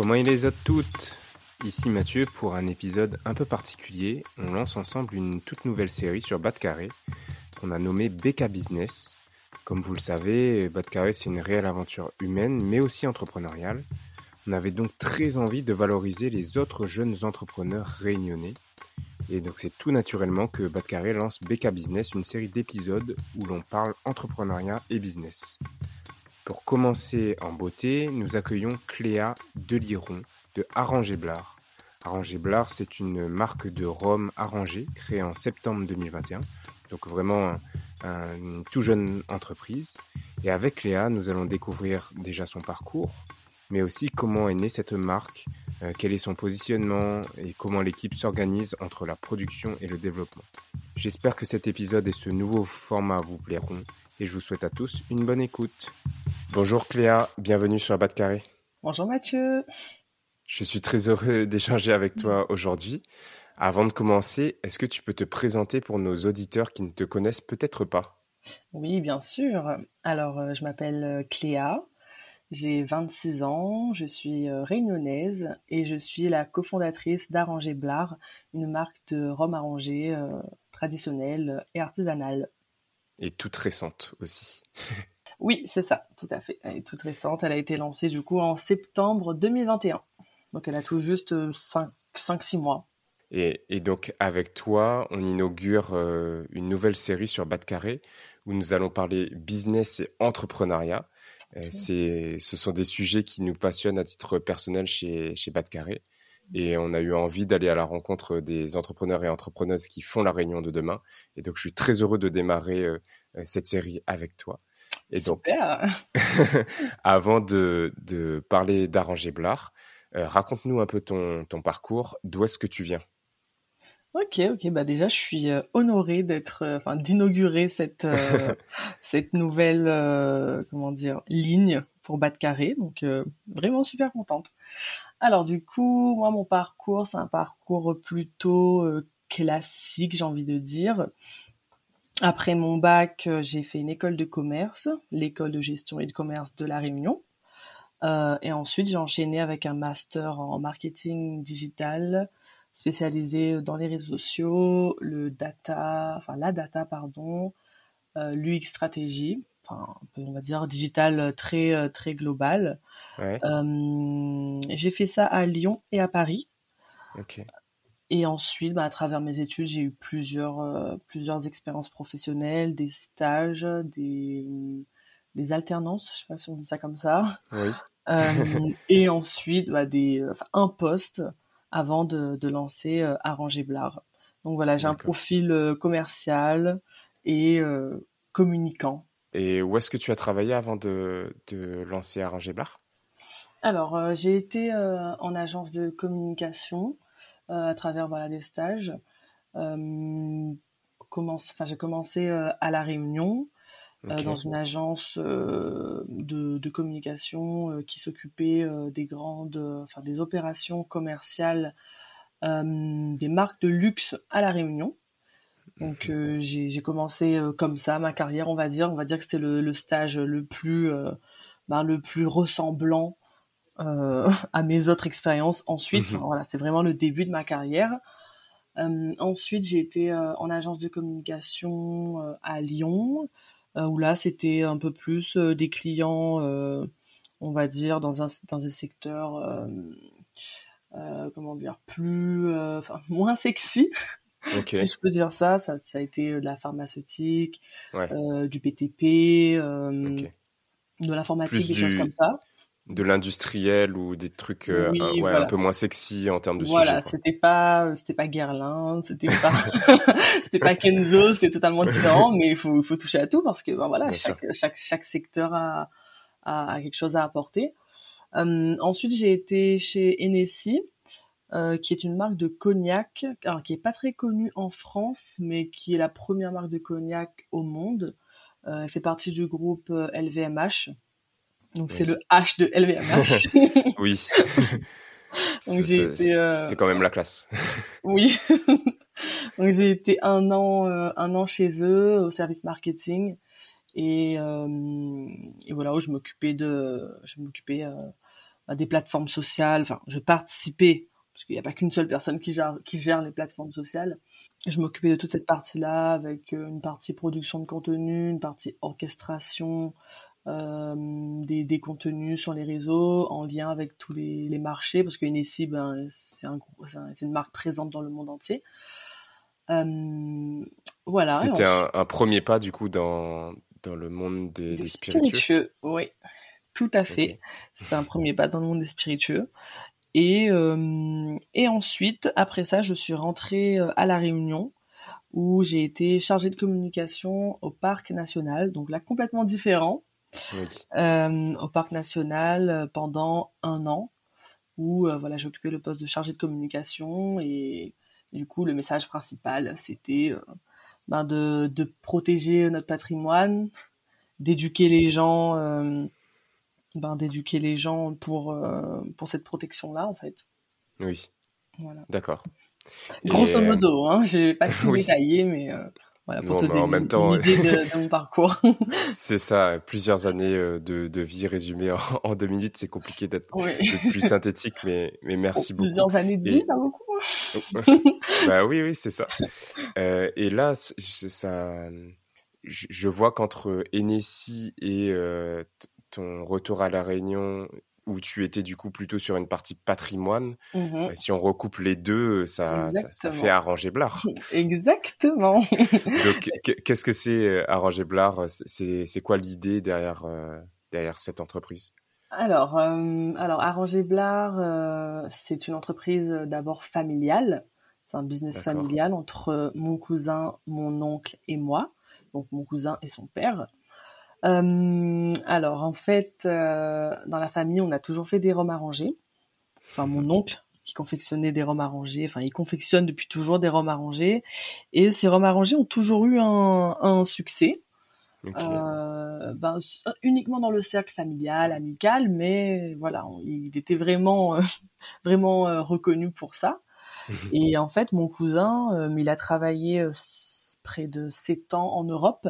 Comment il les autres toutes Ici Mathieu pour un épisode un peu particulier. On lance ensemble une toute nouvelle série sur Bas de Carré qu'on a nommée BK Business. Comme vous le savez, Bas de Carré c'est une réelle aventure humaine mais aussi entrepreneuriale. On avait donc très envie de valoriser les autres jeunes entrepreneurs réunionnais. Et donc c'est tout naturellement que Bas de Carré lance BK Business, une série d'épisodes où l'on parle entrepreneuriat et business. Pour commencer en beauté, nous accueillons Cléa Deliron de Arrangé Blard. Arrangé Blard, c'est une marque de rhum arrangé créée en septembre 2021. Donc vraiment un, un- une tout jeune entreprise. Et avec Cléa, nous allons découvrir déjà son parcours, mais aussi comment est née cette marque, euh, quel est son positionnement et comment l'équipe s'organise entre la production et le développement. J'espère que cet épisode et ce nouveau format vous plairont et je vous souhaite à tous une bonne écoute. Bonjour Cléa, bienvenue sur de Carré. Bonjour Mathieu. Je suis très heureux d'échanger avec toi aujourd'hui. Avant de commencer, est-ce que tu peux te présenter pour nos auditeurs qui ne te connaissent peut-être pas? Oui, bien sûr. Alors, euh, je m'appelle euh, Cléa, j'ai 26 ans, je suis euh, réunionnaise et je suis la cofondatrice d'Arrangé Blard, une marque de rhum arrangé euh, traditionnelle et artisanale. Et toute récente aussi. Oui, c'est ça, tout à fait. Elle est toute récente, elle a été lancée du coup en septembre 2021. Donc elle a tout juste 5-6 mois. Et, et donc avec toi, on inaugure euh, une nouvelle série sur Bas de Carré où nous allons parler business et entrepreneuriat. Euh, c'est, ce sont des sujets qui nous passionnent à titre personnel chez, chez Bas de Carré. Et on a eu envie d'aller à la rencontre des entrepreneurs et entrepreneuses qui font la réunion de demain. Et donc je suis très heureux de démarrer euh, cette série avec toi. Et donc, Super. avant de, de parler d'Arrangé Blard, euh, raconte-nous un peu ton, ton parcours. D'où est-ce que tu viens? Ok, ok, bah déjà je suis euh, honorée d'être, euh, enfin d'inaugurer cette cette nouvelle, comment dire, ligne pour Bas de Carré, donc vraiment super contente. Alors du coup, moi mon parcours, c'est un parcours plutôt euh, classique, j'ai envie de dire. Après mon bac, euh, j'ai fait une école de commerce, l'école de gestion et de commerce de la Réunion. Euh, et ensuite, j'ai enchaîné avec un master en marketing digital spécialisé dans les réseaux sociaux, le data, enfin la data, pardon, euh, l'UX stratégie, enfin, on va dire digital très, très global. Ouais, Euh, j'ai fait ça à Lyon et à Paris. ok. Et ensuite, bah, à travers mes études, j'ai eu plusieurs, euh, plusieurs expériences professionnelles, des stages, des, des alternances, je sais pas si on dit ça comme ça. Oui, Euh, et ensuite, bah, des, enfin, un poste avant de, de lancer euh, Arranger Blard. Donc voilà, j'ai un profil euh, commercial et euh, communicant. Et où est-ce que tu as travaillé avant de, de lancer Arrangé Blard? Alors, euh, j'ai été euh, en agence de communication euh, à travers voilà, des stages. Euh, commence, enfin, j'ai commencé euh, à La Réunion. euh, dans une agence euh, de, de communication euh, qui s'occupait euh, des grandes, euh, enfin des opérations commerciales euh, des marques de luxe à la Réunion. Donc Mhm. euh, j'ai commencé euh, comme ça ma carrière, on va dire. On va dire que c'était le, le stage le plus, euh, ben, le plus ressemblant euh, à mes autres expériences. Ensuite, enfin, voilà, c'est vraiment le début de ma carrière. Euh, ensuite, j'ai été euh, en agence de communication euh, à Lyon, euh, où là, c'était un peu plus euh, des clients, euh, on va dire, dans un dans des secteurs, euh, euh, comment dire, plus, euh, enfin, moins sexy, si je peux dire ça. Ça, ça a été de la pharmaceutique, Ouais. euh, du BTP, euh, de l'informatique, des choses comme ça. De l'industriel ou des trucs euh, Oui, un, ouais, voilà. un peu moins sexy en termes de Voilà, sujet. quoi. c'était pas, c'était pas Guerlain, c'était pas, c'était pas Kenzo, c'était totalement différent, mais il faut, faut toucher à tout parce que, ben voilà, chaque, chaque, chaque secteur a, a, a quelque chose à apporter. Euh, ensuite, j'ai été chez Hennessy, euh, qui est une marque de cognac, alors qui est pas très connue en France, mais qui est la première marque de cognac au monde. Elle fait partie du groupe LVMH. Donc c'est le H de LVMH. Oui. C'est- euh, c'est quand même la classe. Oui. Donc j'ai été un an, euh, un an chez eux au service marketing et, euh, et voilà où je m'occupais de, je m'occupais euh, bah, des plateformes sociales. Enfin, je participais parce qu'il n'y a pas qu'une seule personne qui gère, qui gère les plateformes sociales. Je m'occupais de toute cette partie-là avec une partie production de contenu, une partie orchestration. Euh, des, des contenus sur les réseaux en lien avec tous les, les marchés parce que Hennessy ben, c'est un, un- une marque présente dans le monde entier euh, voilà. C'était un, un premier pas du coup dans, dans le monde des, des spiritueux. Oui, tout à fait. C'était un premier pas dans le monde des spiritueux. Et, euh, et ensuite, après ça, je suis rentrée à La Réunion, où j'ai été chargée de communication au Parc National, donc là, complètement différent, Oui. euh, au Parc National euh, pendant un an, où euh, voilà, j'ai occupé le poste de chargée de communication, et du coup, le message principal, c'était euh, ben, de, de protéger notre patrimoine, d'éduquer les gens, ben, d'éduquer les gens pour, pour cette protection-là, en fait. Oui. Voilà. D'accord. Grosso modo, hein, je vais pas tout oui. détailler, mais voilà, pour Bon, te donner en même une, temps, une idée de, de mon parcours. C'est ça, plusieurs années euh, de, de vie résumées en, en deux minutes, c'est compliqué d'être Oui. plus synthétique, mais, mais merci beaucoup. Plusieurs années de vie, pas beaucoup. bah oui, oui, c'est ça. Euh, et là, ça, je, je vois qu'entre Hennessy et euh, ton retour à La Réunion, où tu étais du coup plutôt sur une partie patrimoine, Mhm. bah, si on recoupe les deux, ça, ça, fait arranger Blard. Exactement. Donc, qu'est-ce que c'est euh, arranger Blard C'est c'est quoi l'idée derrière, euh, derrière cette entreprise? Alors, euh, alors Arranger Blard, euh, c'est une entreprise euh, d'abord familiale. C'est un business familial entre euh, mon cousin, mon oncle et moi. Donc mon cousin et son père. Euh, alors en fait, euh, dans la famille, on a toujours fait des rhums arrangés. Enfin, mon oncle qui confectionnait des rhums arrangés. Enfin, il confectionne depuis toujours des rhums arrangés. Et ces rhums arrangés ont toujours eu un, un succès. Euh, ben, uniquement dans le cercle familial, amical, mais voilà, on- il était vraiment, vraiment reconnu pour ça. Et en fait, mon cousin, il a travaillé près de sept ans en Europe.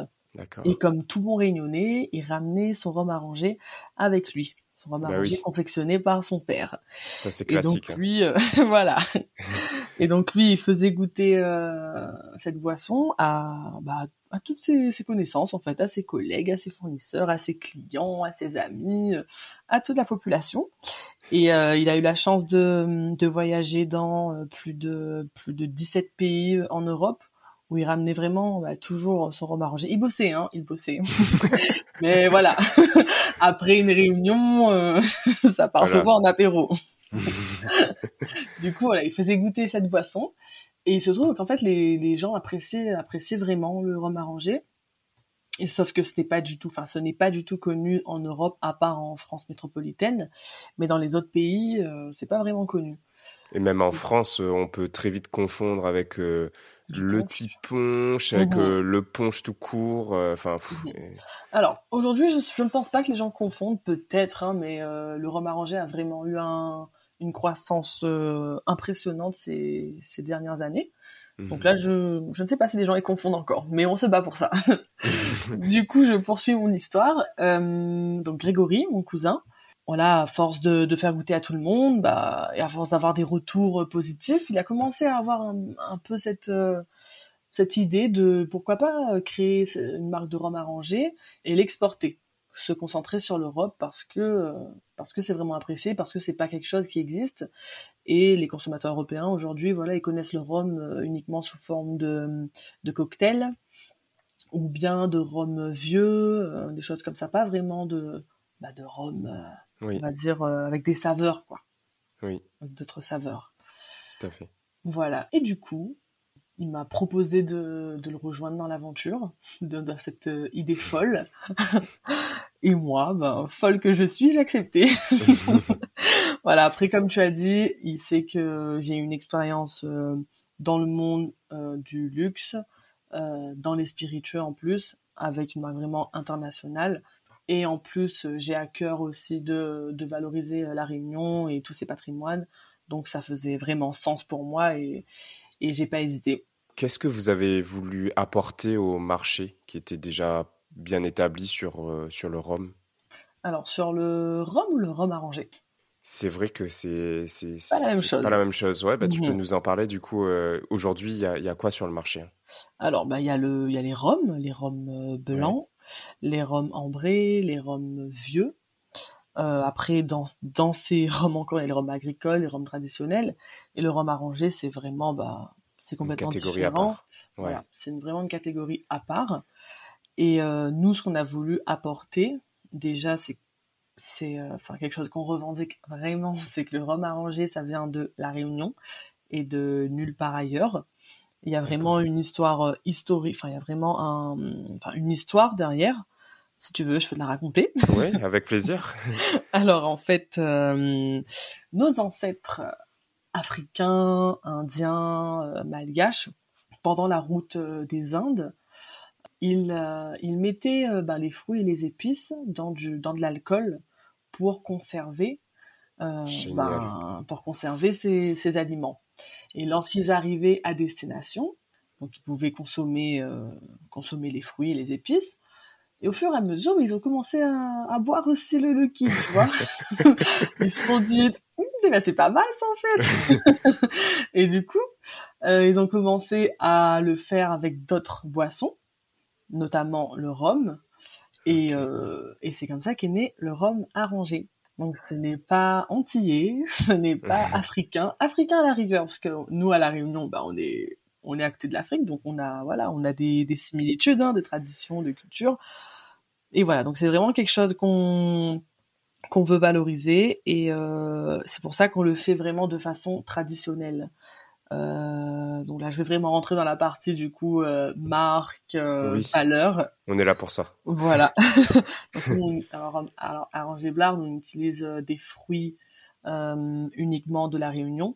Et comme tout bon réunionnais, il ramenait son rhum arrangé avec lui, son rhum Bah arrangé oui. confectionné par son père. Ça, c'est Et donc classique. hein. lui, euh, voilà. Et donc lui, il faisait goûter euh, cette boisson à, bah, à toutes ses, ses connaissances, en fait, à ses collègues, à ses fournisseurs, à ses clients, à ses amis, euh, à toute la population. Et euh, il a eu la chance de, de voyager dans plus de plus de 17 pays en Europe où il ramenait vraiment bah, toujours son rhum arrangé. Il bossait, hein, il bossait. Mais voilà, après une réunion, euh, ça part Voilà. souvent en apéro. Du coup, voilà, il faisait goûter cette boisson. Et il se trouve qu'en fait, les, les gens appréciaient, appréciaient vraiment le rhum arrangé. Et sauf que ce n'est pas du tout, enfin, ce n'est pas du tout connu en Europe, à part en France métropolitaine. Mais dans les autres pays, euh, c'est pas vraiment connu. Et même en France, euh, on peut très vite confondre avec euh, le petit punch, avec Mhm. euh, le punch tout court. Enfin, et- Alors, aujourd'hui, je, ne pense pas que les gens confondent, peut-être, hein, mais le rhum arrangé a vraiment eu un, une croissance impressionnante ces, ces dernières années. Donc là, je, je ne sais pas si les gens les confondent encore, mais on se bat pour ça. du coup, je poursuis mon histoire. Donc Grégory, mon cousin, voilà, à force de, faire goûter à tout le monde, bah, et à force d'avoir des retours euh, positifs, il a commencé à avoir un, peu cette, euh, cette idée de pourquoi pas euh, créer une marque de rhum arrangé et l'exporter, se concentrer sur l'Europe parce que parce que c'est vraiment apprécié, parce que c'est pas quelque chose qui existe. Et les consommateurs européens aujourd'hui, voilà, ils connaissent le rhum uniquement sous forme de, de cocktail ou bien de rhum vieux, des choses comme ça, pas vraiment de, bah, de rhum, euh, on va dire avec des saveurs, quoi. Oui. D'autres saveurs. Tout à fait. Voilà. Et du coup, il m'a proposé de, le rejoindre dans l'aventure, dans cette idée folle. Et moi, ben, folle que je suis, j'ai accepté. voilà, après, comme tu as dit, il sait que j'ai une expérience euh, dans le monde euh, du luxe, euh, dans les spiritueux en plus, avec une marque vraiment internationale. Et en plus, j'ai à cœur aussi de, de, valoriser la Réunion et tous ses patrimoines. Donc, ça faisait vraiment sens pour moi et, et j'ai pas hésité. Qu'est-ce que vous avez voulu apporter au marché qui était déjà bien établi sur, euh, sur le rhum? Alors, sur le rhum ou le rhum arrangé? C'est vrai que c'est pas la même chose. Pas la même chose. Ouais, bah, tu peux mhm. nous en parler. Du coup, euh, aujourd'hui, il y a, y a, quoi sur le marché? Alors, bah, il y, a le, y a les rhums, les rhums euh, blancs, les rhums ambrés, les rhums vieux. après, dans, dans ces rhums encore, il y a les rhums agricoles, les rhums traditionnels. Et le rhum arrangé, c'est vraiment bah, c'est complètement différent. Voilà, c'est vraiment une catégorie à part. Et euh, nous, ce qu'on a voulu apporter, déjà, c'est c'est euh, enfin quelque chose qu'on revendique vraiment, c'est que le rhum arrangé, ça vient de la Réunion et de nulle part ailleurs. Il y a vraiment une histoire euh, historique, enfin il y a vraiment un, une histoire derrière. Si tu veux, je peux te la raconter. Oui, avec plaisir. Alors en fait, nos ancêtres africains, indiens, euh, malgaches, pendant la route euh, des Indes, ils, euh, mettaient ben, les fruits et les épices dans, du, dans de l'alcool pour conserver, ben, pour conserver ces, aliments. Et lorsqu'ils arrivaient à destination, donc ils pouvaient consommer, consommer les fruits et les épices, et au fur et à mesure, ils ont commencé à, boire aussi le liquide, tu vois. ils se sont dit, c'est pas mal ça en fait. et du coup, euh, ils ont commencé à le faire avec d'autres boissons, notamment le rhum. Et, euh, et c'est comme ça qu'est né le rhum arrangé. Donc ce n'est pas antillais, ce n'est pas africain, africain à la rigueur, parce que nous à la Réunion, bah, on est on est à côté de l'Afrique, donc on a voilà, on a des, des similitudes, hein, de traditions, de culture. Et voilà, donc c'est vraiment quelque chose qu'on qu'on veut valoriser et euh, c'est pour ça qu'on le fait vraiment de façon traditionnelle. Euh, donc là, je vais vraiment rentrer dans la partie du coup euh, marque, valeur. On est là pour ça. Voilà. alors, alors, à Ranger Blard, on utilise des fruits uniquement de la Réunion,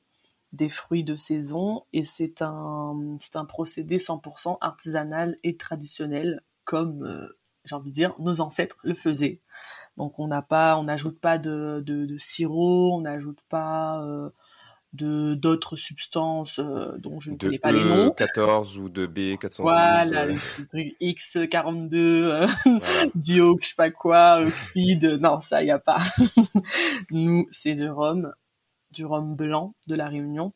des fruits de saison, et c'est un c'est un procédé 100% artisanal et traditionnel, comme j'ai envie de dire nos ancêtres le faisaient. Donc on n'a pas, on n'ajoute pas de, de, sirop, on n'ajoute pas euh, de d'autres substances euh, dont je ne connais pas les e noms. 14 ou de B412. Voilà, euh. X42, dio, je sais pas quoi, oxyde. Non, ça y a pas. Nous, c'est du rhum, du rhum blanc de la Réunion,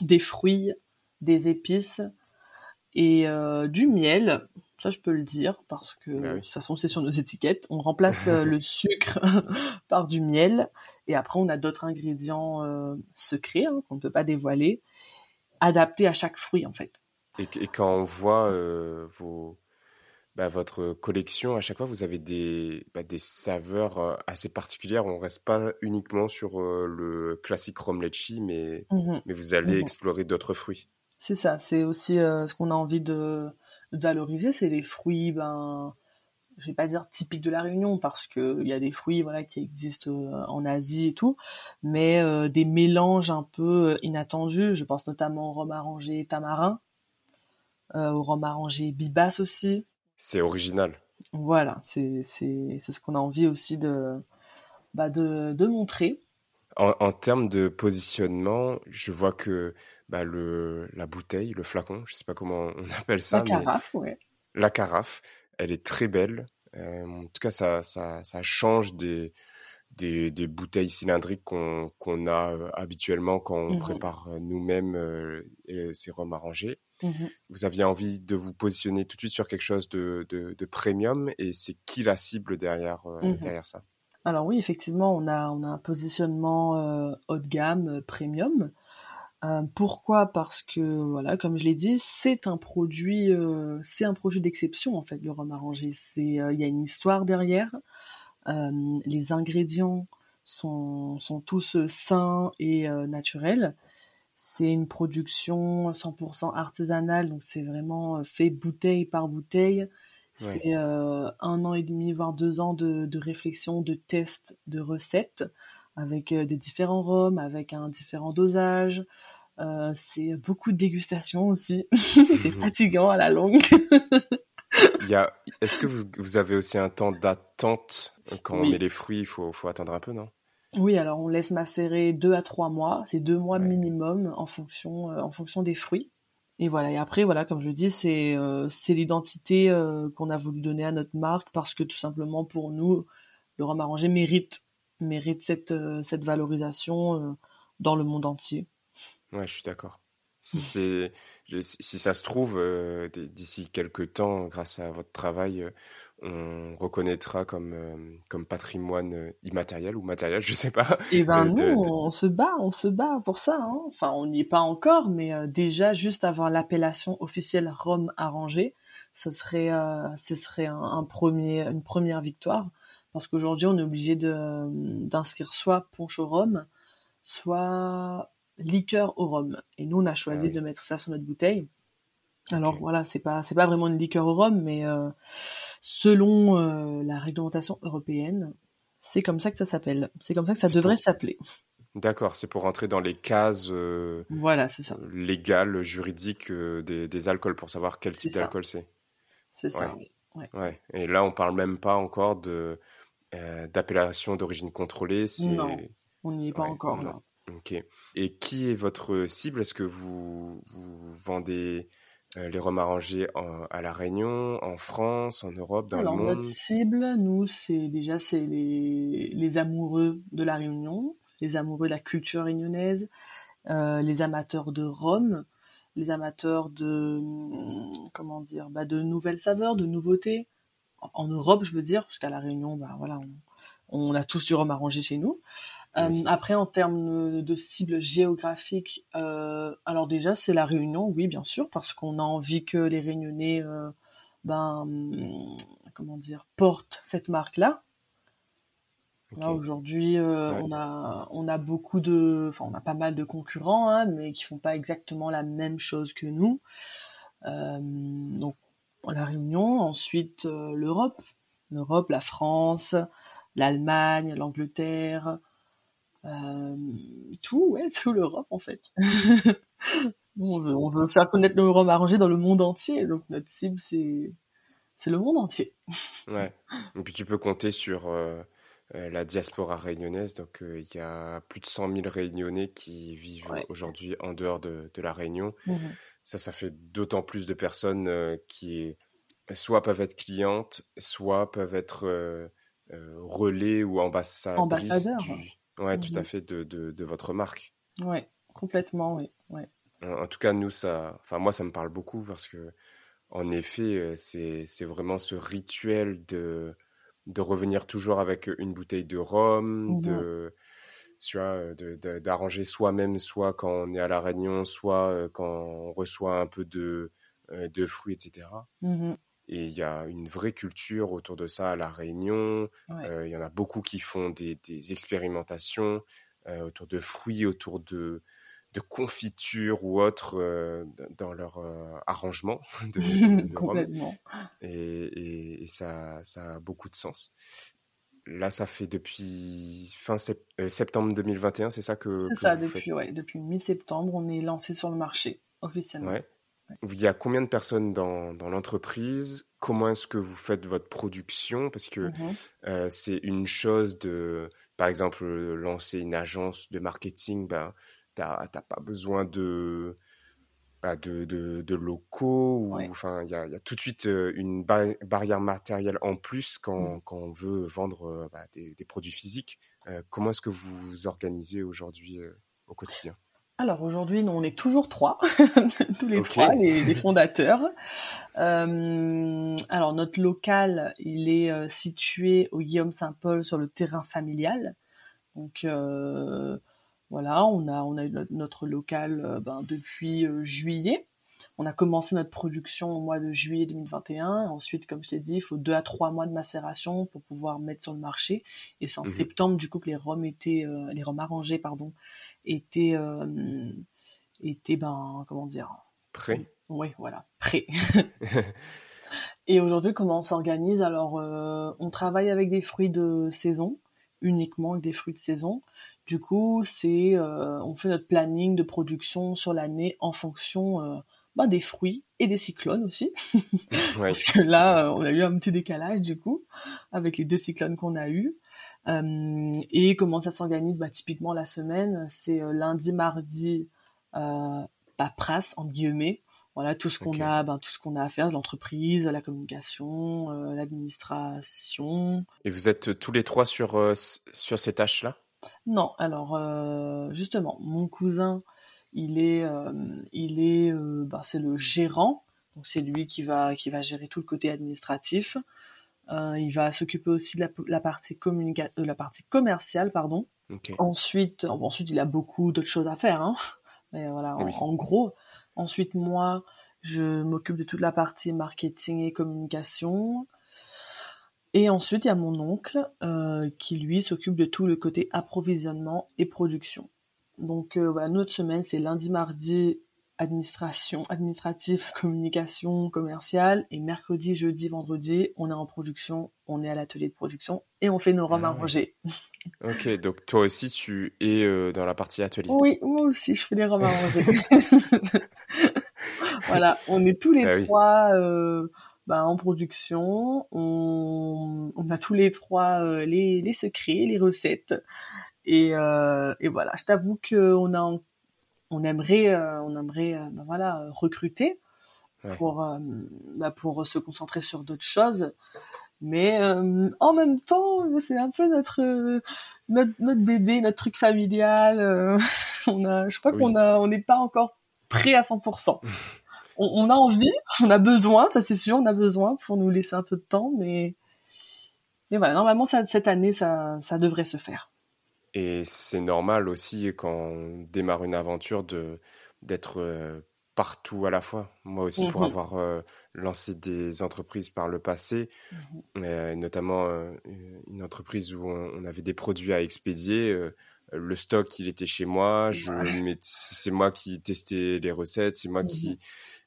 des fruits, des épices et du miel ça, je peux le dire parce que bah de toute façon, c'est sur nos étiquettes. On remplace euh, le sucre par du miel et après, on a d'autres ingrédients euh, secrets hein, qu'on ne peut pas dévoiler, adaptés à chaque fruit en fait. Et, quand on voit euh, vos, bah, votre collection, à chaque fois, vous avez des, bah, des saveurs assez particulières. On ne reste pas uniquement sur le classique rum mais, mmh mais vous allez mmh explorer d'autres fruits. C'est ça, c'est aussi ce qu'on a envie de valoriser, c'est les fruits, ben, je vais pas dire typiques de la Réunion parce que il y a des fruits voilà qui existent euh, en Asie et tout, mais euh, des mélanges un peu euh, inattendus. Je pense notamment au rhum arrangé tamarin, au rhum arrangé bibas aussi. C'est original. Voilà, c'est c'est c'est ce qu'on a envie aussi de bah de de montrer. En, en termes de positionnement, je vois que bah, le, la bouteille, le flacon, je sais pas comment on appelle ça. La carafe, ouais. La carafe, elle est très belle. Euh, en tout cas, ça, ça, ça change des, des, des, bouteilles cylindriques qu'on a euh, habituellement quand on mmh prépare euh, nous-mêmes euh, ces rhums arrangés. Mmh vous aviez envie de vous positionner tout de suite sur quelque chose de, de, de premium et c'est qui la cible derrière, mmh derrière ça? Alors oui, effectivement, on a, on a un positionnement haut de gamme, premium. Euh, pourquoi? Parce que voilà, comme je l'ai dit, c'est un produit, euh, c'est un produit d'exception en fait, le rhum arrangé. C'est, euh, il y a une histoire derrière. les ingrédients sont, sont tous sains et naturels. C'est une production 100% artisanale, donc c'est vraiment fait bouteille par bouteille. C'est un an et demi, voire deux ans de, de réflexion, de tests, de recettes, avec des différents rhums, avec un différent dosage. C'est beaucoup de dégustation aussi. c'est fatigant à la longue. Est-ce que vous, avez aussi un temps d'attente? Quand on met les fruits Il faut, faut attendre un peu, non? Oui, alors on laisse macérer deux à trois mois. C'est deux mois minimum en fonction, euh, en fonction des fruits. Et voilà. Et après, voilà, comme je dis, c'est euh, l'identité euh, qu'on a voulu donner à notre marque parce que tout simplement pour nous, le rhum arrangé mérite mérite cette cette valorisation dans le monde entier. Ouais, je suis d'accord. Si mmh. c'est si ça se trouve, euh, d'ici quelques temps, grâce à votre travail, euh, on reconnaîtra comme, euh, comme patrimoine immatériel ou matériel, je sais pas. Eh ben nous, on se bat, on se bat pour ça. Hein. Enfin, on n'y est pas encore, mais déjà juste avoir l'appellation officielle Rome arrangé, ce serait, ce serait un, premier, une première victoire, parce qu'aujourd'hui, on est obligé de d'inscrire soit au rhum, soit liqueur au rhum. Et nous, on a choisi ah de mettre ça sur notre bouteille. Alors voilà, c'est pas c'est pas vraiment une liqueur au rhum, mais euh, selon euh, la réglementation européenne, c'est comme ça que ça s'appelle. C'est comme ça que ça devrait s'appeler. D'accord, c'est pour rentrer dans les cases euh, voilà, c'est ça. légales, juridiques des, alcools, pour savoir quel type d'alcool c'est. C'est ça, ouais. Ouais. Et là, on parle même pas encore de d'appellation d'origine contrôlée. Non, on n'y est pas encore. Là. Ok. Et qui est votre cible? Est-ce que vous, vendez euh, les rhums arrangés à La Réunion, en France, en Europe, dans le monde Notre cible, nous, c'est déjà c'est les, amoureux de La Réunion, les amoureux de la culture réunionnaise, euh, les amateurs de rhum, les amateurs de comment dire, bah, de nouvelles saveurs, de nouveautés. En, Europe, je veux dire, parce qu'à La Réunion, bah, voilà, on, on a tous du rhum arrangé chez nous. Euh, après, en termes de cible géographique, euh, alors déjà, c'est la Réunion, oui, bien sûr, parce qu'on a envie que les Réunionnais, euh, ben, comment dire, portent cette marque-là. Aujourd'hui, on a on a beaucoup de, enfin, on a pas mal de concurrents, hein, mais qui font pas exactement la même chose que nous. donc, la Réunion, ensuite l'Europe, l'Europe, la France, l'Allemagne, l'Angleterre. Euh, tout, ouais, tout l'Europe en fait. on, veut, on veut faire connaître le rhum arrangé dans le monde entier, donc notre cible c'est c'est le monde entier. Ouais. Et puis tu peux compter sur euh, euh, la diaspora réunionnaise. Donc il y a plus de 100 000 réunionnais qui vivent aujourd'hui en dehors de, de la Réunion. Mmh ça, ça fait d'autant plus de personnes qui soit peuvent être clientes, soit peuvent être relais ou ambassadrices Ambassadeurs. Du, Ouais, tout à mmh fait, de, de, votre marque. Ouais, complètement, oui. Ouais. En, tout cas, nous, ça, enfin, moi, ça me parle beaucoup parce que, en effet, euh, c'est, vraiment ce rituel de, de revenir toujours avec une bouteille de rhum, mmh de, tu vois, de, d'arranger soi-même, soit quand on est à La Réunion, soit euh, quand on reçoit un peu de, euh, de fruits, etc. Et il y a une vraie culture autour de ça à La Réunion. Euh, il y en a beaucoup qui font des, expérimentations euh, autour de fruits, autour de, de confitures ou autres euh, dans leur arrangement de, Complètement. Et, et, ça, ça a beaucoup de sens. Là, ça fait depuis fin septembre 2021, c'est ça que. C'est ça, depuis, ouais, depuis mi-septembre, on est lancé sur le marché officiellement. Ouais. Il y a combien de personnes dans, dans l'entreprise? Comment est-ce que vous faites votre production? Parce que mmh euh, c'est une chose de, par exemple, lancer une agence de marketing, ben, tu n'as pas besoin de, bah, de, de, locaux. Ou, enfin, il y a, y a, tout de suite euh, une barrière matérielle en plus quand, mmh. quand on veut vendre euh, bah, des, des, produits physiques. comment est-ce que vous vous organisez aujourd'hui au quotidien? Alors aujourd'hui, on est toujours trois, tous les trois, les, fondateurs. Euh, alors notre local, il est euh, situé au Guillaume Saint-Paul sur le terrain familial. Donc euh, voilà, on a on a eu notre local ben, depuis juillet. on a commencé notre production au mois de juillet 2021. Ensuite, comme je t'ai dit, il faut deux à trois mois de macération pour pouvoir mettre sur le marché. Et c'est en Mhm. septembre, du coup, que les rhums étaient, les rhums arrangés, pardon, étaient, euh, étaient, ben, comment dire, Prêt oui, voilà, prêts. Et aujourd'hui, comment on s'organise? Alors, euh, on travaille avec des fruits de saison, uniquement avec des fruits de saison. Du coup, c'est, euh, on fait notre planning de production sur l'année en fonction bah, des fruits et des cyclones aussi. Ouais, Parce que là, euh, on a eu un petit décalage du coup avec les deux cyclones qu'on a eus. Euh, et comment ça s'organise bah, Typiquement, la semaine, c'est euh, lundi, mardi, euh, paperasse, entre guillemets. Voilà, tout ce qu'on a, ben, tout ce qu'on a à faire, l'entreprise, la communication, euh, l'administration. Et vous êtes tous les trois sur, euh, sur ces tâches-là? Non, alors euh, justement, mon cousin, il est, il est, bah, c'est le gérant, donc c'est lui qui va, qui va gérer tout le côté administratif. Euh, il va s'occuper aussi de la, la partie communica- de la partie commerciale, pardon. Ensuite, bon, ensuite, il a beaucoup d'autres choses à faire, hein. Mais voilà, en, gros. Ensuite, moi, je m'occupe de toute la partie marketing et communication. Et ensuite, il y a mon oncle euh, qui, lui, s'occupe de tout le côté approvisionnement et production. Donc, euh, voilà, notre semaine, c'est lundi, mardi, administration, administrative, communication, commerciale. Et mercredi, jeudi, vendredi, on est en production, on est à l'atelier de production et on fait nos rhums Ah à oui. manger. Ok, donc toi aussi, tu es euh, dans la partie atelier. Oui, moi aussi, je fais des rhums à manger. voilà, on est tous les Ah oui. trois euh, bah, en production. On, on a tous les trois euh, les, les secrets, les recettes. Et, et voilà, je t'avoue qu'on a, on aimerait, euh, on aimerait, euh, bah, voilà, recruter Ouais. pour, euh, bah, pour se concentrer sur d'autres choses. Mais euh, en même temps, c'est un peu notre, euh, notre notre bébé, notre truc familial. euh, on a, je crois Oui. qu'on a, on n'est pas encore prêt à 100%. on, on a envie, on a besoin, ça c'est sûr, on a besoin pour nous laisser un peu de temps, mais mais voilà, normalement ça, cette année ça, ça devrait se faire. Et c'est normal aussi quand on démarre une aventure de d'être euh, partout à la fois. Moi aussi, pour Mhm. avoir euh, lancé des entreprises par le passé, euh, notamment euh, une entreprise où on, on avait des produits à expédier. Le stock, il était chez moi. Je, c'est moi qui testais les recettes. C'est moi qui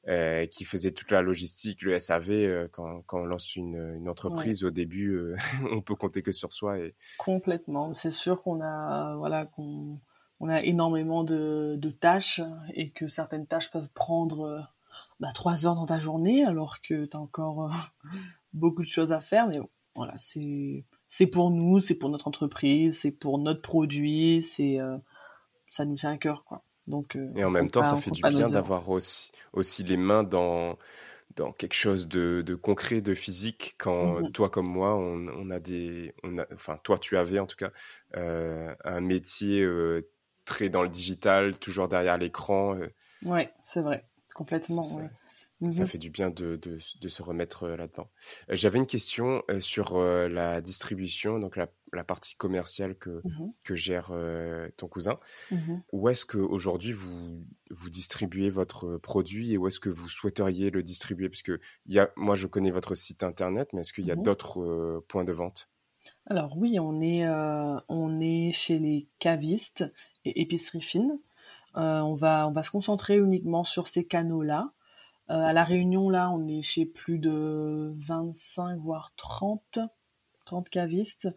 euh, qui faisait toute la logistique, le SAV. euh, quand, quand on lance une, une entreprise, au début, euh, on peut compter que sur soi. Et Complètement. C'est sûr qu'on a, voilà, qu'on on a énormément de, de tâches et que certaines tâches peuvent prendre euh, bah, trois heures dans ta journée alors que tu as encore beaucoup de choses à faire. Mais bon, voilà, c'est c'est pour nous, c'est pour notre entreprise, c'est pour notre produit, c'est euh, ça nous tient à cœur quoi. Donc euh, Et en même temps, pas- ça fait du bien d'avoir aussi, aussi les mains dans, dans quelque chose de, de concret, de physique. Quand Mhm. toi comme moi, on, on a des, on a, enfin toi tu avais en tout cas euh, un métier très dans le digital, toujours derrière l'écran. Ouais, c'est vrai, complètement. ça, ouais. ça Mhm. fait du bien de, de, de se remettre euh, là-dedans. Euh, J'avais une question euh, sur euh, la distribution, donc la, la partie commerciale que, Mhm. que gère ton cousin. Mhm. Où est-ce qu'aujourd'hui vous, vous distribuez votre produit et où est-ce que vous souhaiteriez le distribuer? Parce que il y a, moi, je connais votre site internet, mais est-ce qu'il y a d'autres points de vente? Alors oui, on est, on est chez les cavistes et épiceries fines. Euh, on va, on va se concentrer uniquement sur ces canaux-là. Euh, à la Réunion, là, on est chez plus de 25 voire 30, 30 cavistes.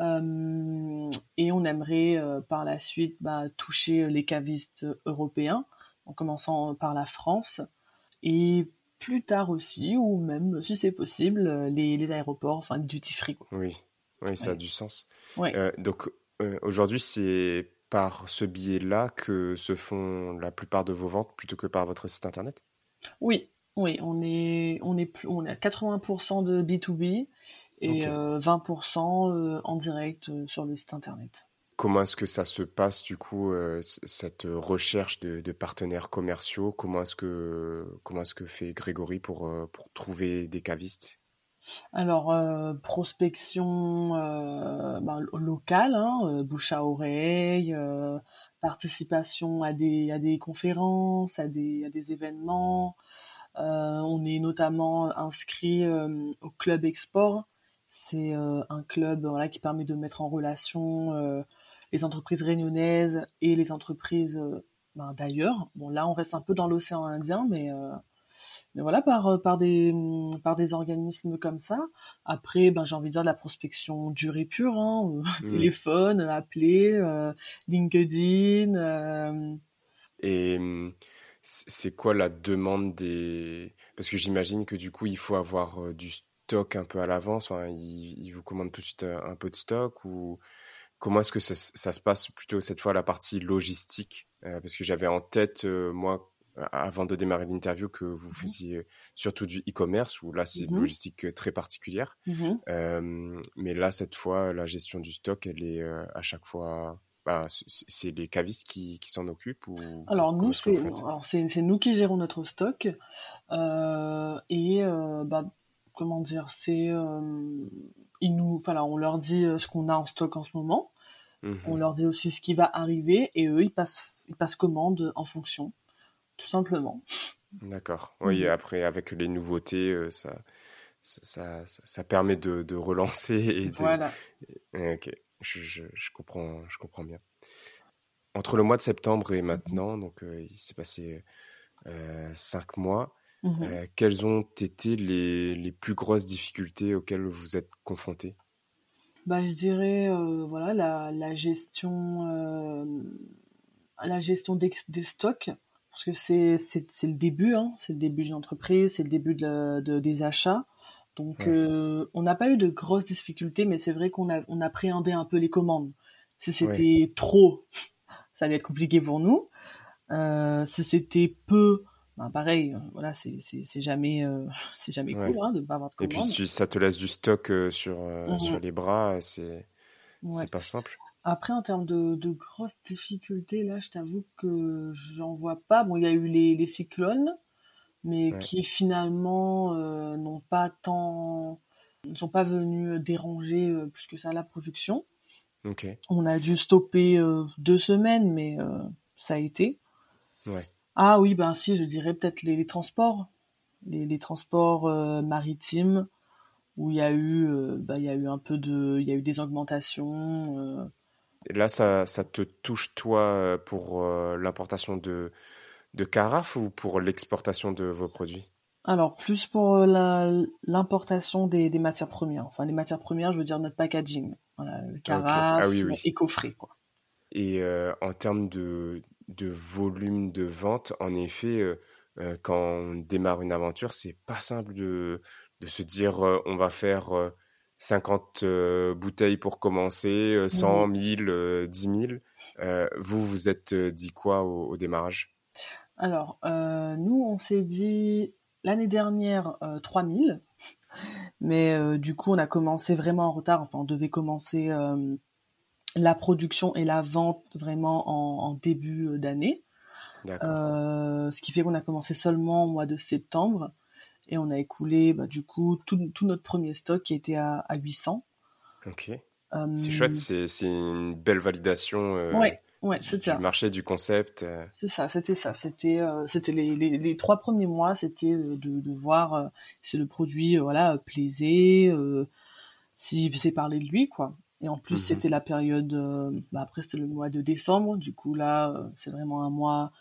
Euh, et on aimerait euh, par la suite bah, toucher les cavistes européens, en commençant par la France. Et plus tard aussi, ou même si c'est possible, les, les aéroports, enfin duty free. Quoi. Oui, oui, ça a du sens. Ouais. Euh, donc aujourd'hui, c'est par ce biais-là que se font la plupart de vos ventes plutôt que par votre site internet? Oui, oui, on est, on est, on est à 80% de B2B et Ok. euh, 20% euh, en direct euh, sur le site internet. Comment est-ce que ça se passe du coup euh, cette recherche de, de partenaires commerciaux? Comment est-ce que comment est-ce que fait Grégory pour pour trouver des cavistes? Alors, prospection ben, locale, hein, bouche à oreille, participation à des, à des conférences, à des, à des événements. on est notamment inscrit au Club Export. C'est un club voilà, qui permet de mettre en relation les entreprises réunionnaises et les entreprises ben, d'ailleurs. Bon, là, on reste un peu dans l'océan Indien, mais voilà, par, par, des, par des organismes comme ça. Après, ben, j'ai envie de dire de la prospection dure et pure, hein, mmh. téléphone, appeler, LinkedIn. Et mmh, c'est quoi la demande des... Parce que j'imagine que du coup, il faut avoir du stock un peu à l'avance. Enfin, ils, vous commandent tout de suite un, peu de stock ou comment est-ce que ça, se passe plutôt cette fois la partie logistique? Euh, Parce que j'avais en tête, euh, moi, avant de démarrer l'interview, que vous mmh faisiez surtout du e-commerce, où là, c'est une mmh logistique euh, très particulière. Mmh mais là, cette fois, la gestion du stock, elle est à chaque fois... Bah, c'est les cavistes qui, qui s'en occupent ou Alors nous, c'est nous qui gérons notre stock. et bah, comment dire, c'est ils nous, voilà, on leur dit ce qu'on a en stock en ce moment. On leur dit aussi ce qui va arriver et eux, ils passent, ils passent commande en fonction, tout simplement. D'accord. Oui, mhm. après, avec les nouveautés, euh, ça, ça, ça, permet de, de, relancer et de... Voilà. Ok, je, je, comprends, je comprends bien. Entre le mois de septembre et maintenant, donc euh, il s'est passé euh, cinq mois. Mhm. quelles ont été les, les, plus grosses difficultés auxquelles vous êtes confrontés? Bah, je dirais voilà la, la gestion la gestion des, des, stocks parce que c'est le début hein, c'est le début d'une entreprise c'est le début de, de, des achats. Donc euh, on n'a pas eu de grosses difficultés mais c'est vrai qu'on a on appréhendait un peu les commandes. Si c'était trop ça allait être compliqué pour nous. Si c'était peu ben, pareil, euh, voilà, c'est jamais, euh, c'est jamais cool hein, de ne pas avoir de commande. Et puis si ça te laisse du stock euh, sur, mmh sur les bras, c'est c'est pas simple. Après, en termes de, de grosses difficultés, là, je t'avoue que j'en vois pas. Bon, il y a eu les, les cyclones, mais qui finalement n'ont pas tant, ne sont pas venus déranger plus que ça la production. On a dû stopper deux semaines, mais ça a été. Ouais. Ah oui, ben si, je dirais peut-être les, transports, les, transports euh, maritimes, où il y a eu, euh, ben, il y a eu un peu de, il y a eu des augmentations. Euh. Là, ça, ça te touche toi pour l'importation de, de carafes ou pour l'exportation de vos produits? Alors plus pour l'importation des, des, matières premières. Enfin, les matières premières, je veux dire notre packaging, voilà, le carafe ah et coffret, quoi. Et en termes de, de volume de vente, en effet, euh, euh, quand on démarre une aventure, c'est pas simple de, de se dire euh, on va faire 50 bouteilles pour commencer, 100, 1000, 10 000. vous, vous êtes dit quoi au, démarrage? Alors, nous, on s'est dit l'année dernière 3000. Mais du coup, on a commencé vraiment en retard. Enfin, on devait commencer la production et la vente vraiment en, début euh, d'année. Euh, ce qui fait qu'on a commencé seulement au mois de septembre et on a écoulé bah, du coup tout, notre premier stock qui était à, à 800. Ok. Euh, c'est chouette, c'est une belle validation ouais, du, marché, du concept. C'est ça, c'était ça. C'était c'était les, les, trois premiers mois, c'était de, de, voir si le produit voilà plaisait, s'il faisait parler de lui quoi. Et en plus, mmh c'était la période. Euh, bah après, c'était le mois de décembre. Du coup, là, euh, c'est vraiment un mois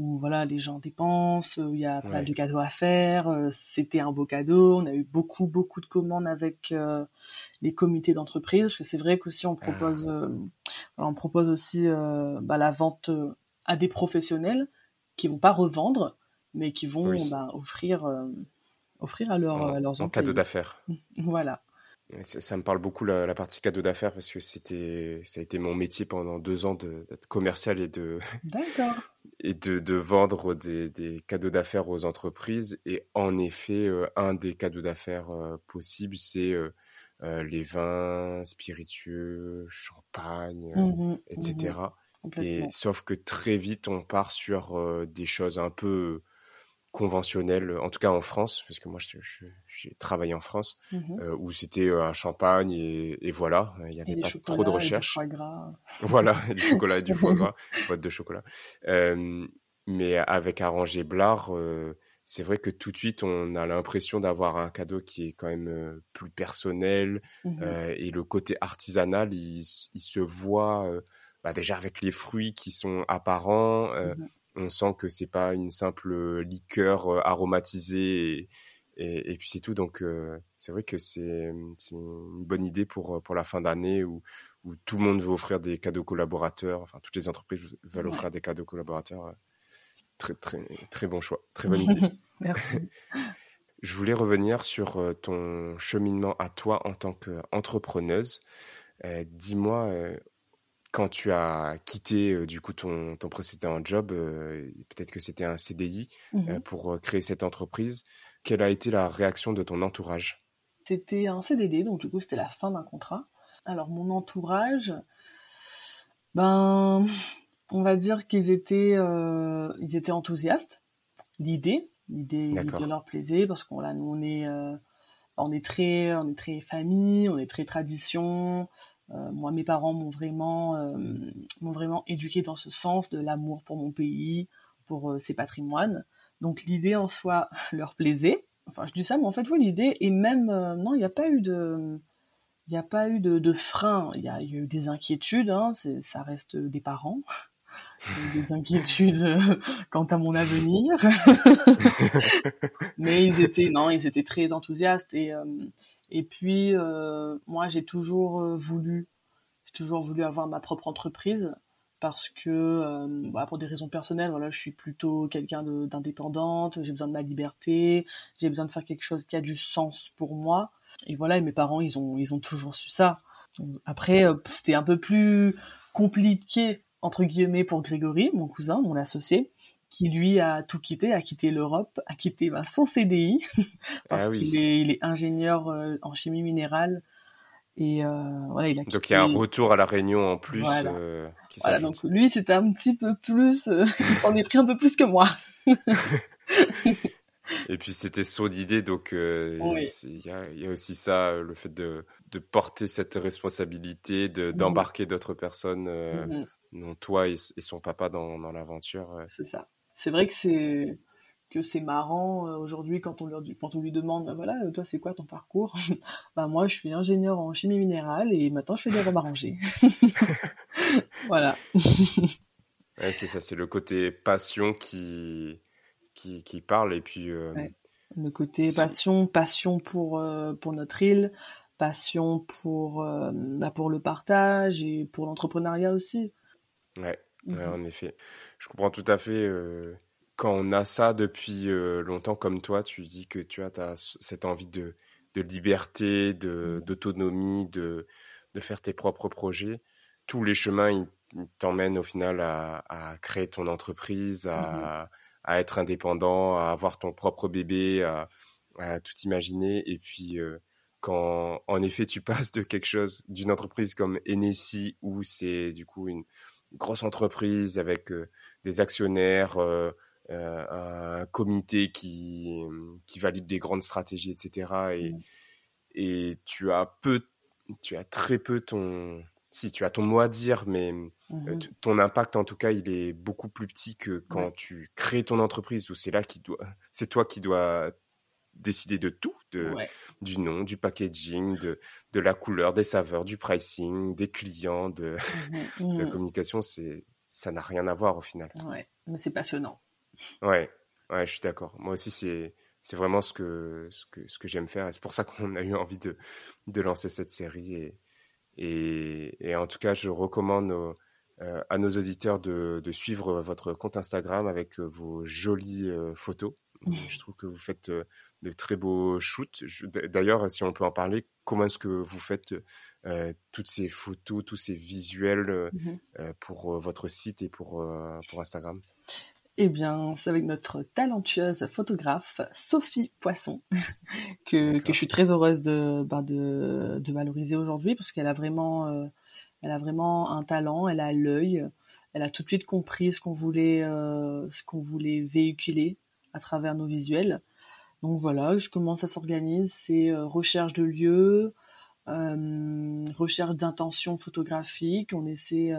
où voilà, les gens dépensent, où il y a pas de cadeaux à faire. Euh, c'était un beau cadeau. On a eu beaucoup, beaucoup de commandes avec les comités d'entreprise. Parce que c'est vrai qu'aussi, on propose, ah. on propose aussi bah, la vente à des professionnels qui vont pas revendre, mais qui vont bah, offrir, offrir à, leur, en, à leurs en cadeau d'affaires. Voilà. Ça, me parle beaucoup la, partie cadeau d'affaires parce que c'était ça a été mon métier pendant deux ans d'être commercial et de et de, de, vendre des, des cadeaux d'affaires aux entreprises. Et en effet euh, un des cadeaux d'affaires euh, possibles c'est euh, les vins spiritueux champagne mmh etc mmh et sauf que très vite on part sur des choses un peu conventionnel, en tout cas en France, parce que moi j'ai travaillé en France, Mhm. euh, où c'était euh, un champagne et, et voilà, il n'y avait pas trop de chocolats et du recherche. foie gras. Voilà, du chocolat et du foie gras, boîte de chocolat. Euh, mais avec Arrangé Blard, euh, c'est vrai que tout de suite, on a l'impression d'avoir un cadeau qui est quand même euh, plus personnel euh, et le côté artisanal, il, se voit euh, bah, déjà avec les fruits qui sont apparents. euh, Mhm. On sent que c'est pas une simple liqueur euh, aromatisée et, et, et puis c'est tout. Donc euh, c'est vrai que c'est une bonne idée pour, pour la fin d'année où, où tout le monde veut offrir des cadeaux collaborateurs. Enfin, toutes les entreprises veulent Ouais. offrir des cadeaux collaborateurs. euh, Très, très, très bon choix. Très bonne idée. Merci. Je voulais revenir sur euh, ton cheminement à toi en tant qu'entrepreneuse. Euh, Dis-moi, euh, quand tu as quitté euh, du coup ton, ton précédent job, euh, peut-être que c'était un CDI euh, pour euh, créer cette entreprise, quelle a été la réaction de ton entourage? C'était un CDD, donc du coup c'était la fin d'un contrat. Alors mon entourage, ben, on va dire qu'ils étaient, ils étaient enthousiastes. L'idée, l'idée, leur plaisait parce qu'on là, nous on est, on est très, on est très famille, on est très tradition. Euh, moi, mes parents m'ont vraiment, euh, m'ont vraiment éduqué dans ce sens de l'amour pour mon pays, pour euh, ses patrimoines. Donc l'idée en soi leur plaisait. Enfin, je dis ça, mais en fait, oui, l'idée et même non, il n'y a pas eu de, il n'y a pas eu de, frein. Il y a eu des inquiétudes. Hein, ça reste des parents. Des inquiétudes euh, quant à mon avenir. Mais ils étaient, non, ils étaient très enthousiastes. Et, euh, et puis, euh, moi, j'ai toujours voulu, j'ai toujours voulu avoir ma propre entreprise parce que, euh, voilà, pour des raisons personnelles, voilà, je suis plutôt quelqu'un de- d'indépendante, j'ai besoin de ma liberté, j'ai besoin de faire quelque chose qui a du sens pour moi. Et voilà, et mes parents, ils ont, ils ont toujours su ça. Après, c'était un peu plus compliqué, entre guillemets, pour Grégory, mon cousin, mon associé, qui lui a tout quitté, a quitté l'Europe, a quitté ben, son CDI, parce Ah oui. qu'il est, il est ingénieur euh, en chimie minérale. Et euh, voilà, il a quitté. Donc il y a un retour à la Réunion en plus Voilà. euh, qui Voilà, s'ajoute. donc lui, c'était un petit peu plus. il s'en est pris un peu plus que moi. Et puis c'était son idée, donc euh, Oui. il y, a, il y a aussi ça, le fait de, de porter cette responsabilité, de Mhm. d'embarquer d'autres personnes, euh, Mhm. Dont toi et, et son papa dans, dans l'aventure. euh. C'est ça. C'est vrai que c'est que c'est marrant euh, aujourd'hui quand on dit- quand on lui demande bah voilà toi c'est quoi ton parcours? Bah moi je suis ingénieur en chimie minérale et maintenant je fais des robes voilà Ouais, c'est ça, c'est le côté passion qui, qui, qui parle. Et puis, euh, Ouais. le côté passion passion pour euh, pour notre île passion pour euh, bah, pour le partage et pour l'entrepreneuriat aussi ouais, ouais, en effet. Je comprends tout à fait. euh, quand on a ça depuis euh, longtemps comme toi, tu dis que tu as cette envie de, de liberté, Mhm. d'autonomie, de, de faire tes propres projets. Tous les chemins, ils, ils t'emmènent au final à, à créer ton entreprise, à, à être indépendant, à avoir ton propre bébé, à, à tout imaginer. Et puis, euh, quand en effet tu passes de quelque chose, d'une entreprise comme Enessi, où c'est du coup une grosse entreprise avec des actionnaires, un comité qui, qui valide des grandes stratégies, etc. Et, Mhm. et tu as peu, tu as très peu ton, si tu as ton mot à dire, mais t- ton impact en tout cas, il est beaucoup plus petit que quand Ouais. tu crées ton entreprise où c'est là qui doit, c'est toi qui dois décider de tout, de, Ouais. du nom, du packaging, de, de la couleur, des saveurs, du pricing, des clients, de, Mhm. de la Mhm. communication, c'est, ça n'a rien à voir au final. ouais mais c'est passionnant Ouais, ouais, je suis d'accord. Moi aussi, c'est, c'est vraiment ce que, ce que, ce que j'aime faire et c'est pour ça qu'on a eu envie de, de lancer cette série et, et, et en tout cas, je recommande aux- euh, à nos auditeurs de, de suivre votre compte Instagram avec euh, vos jolies euh, photos. Je trouve que vous faites de très beaux shoots. D'ailleurs, si on peut en parler, comment est-ce que vous faites euh, toutes ces photos, tous ces visuels euh, euh, pour euh, votre site et pour, pour Instagram? Eh bien, c'est avec notre talentueuse photographe Sophie Poisson que, je suis très heureuse de, ben, de, de valoriser aujourd'hui parce qu'elle a vraiment, elle a vraiment un talent, elle a l'œil, elle a tout de suite compris ce qu'on voulait, ce qu'on voulait véhiculer à travers nos visuels. Donc voilà, comment ça s'organise C'est recherche de lieux, recherche d'intentions photographiques. On essaie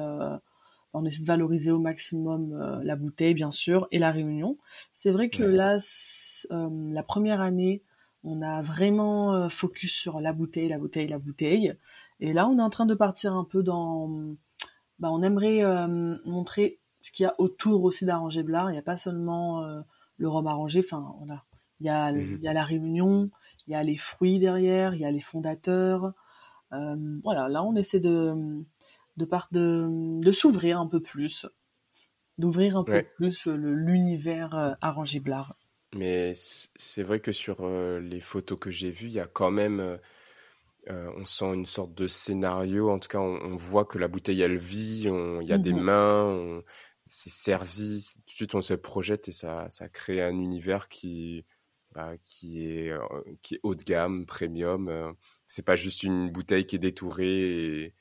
on essaie de valoriser au maximum euh, la bouteille, bien sûr, et la réunion. C'est vrai que là, euh, la première année, on a vraiment euh, focus sur la bouteille, la bouteille, la bouteille. Et là, on est en train de partir un peu dans... Bah, on aimerait montrer ce qu'il y a autour aussi d'Arrangé Blard. Il n'y a pas seulement le rhum arrangé. Enfin, voilà. Il y, a, il y a la réunion, il y a les fruits derrière, il y a les fondateurs. voilà, là, on essaie de de part de, de s'ouvrir un peu plus, d'ouvrir un peu plus l'univers euh, arrangé Blard. Mais c'est vrai que sur euh, les photos que j'ai vues, il y a quand même, euh, on sent une sorte de scénario. En tout cas, on, voit que la bouteille elle vit, il y a des mhm. mains, c'est servi. Tout de suite, on se projette et ça, ça crée un univers qui, bah, qui est, qui est haut de gamme, premium. c'est pas juste une bouteille qui est détourée et,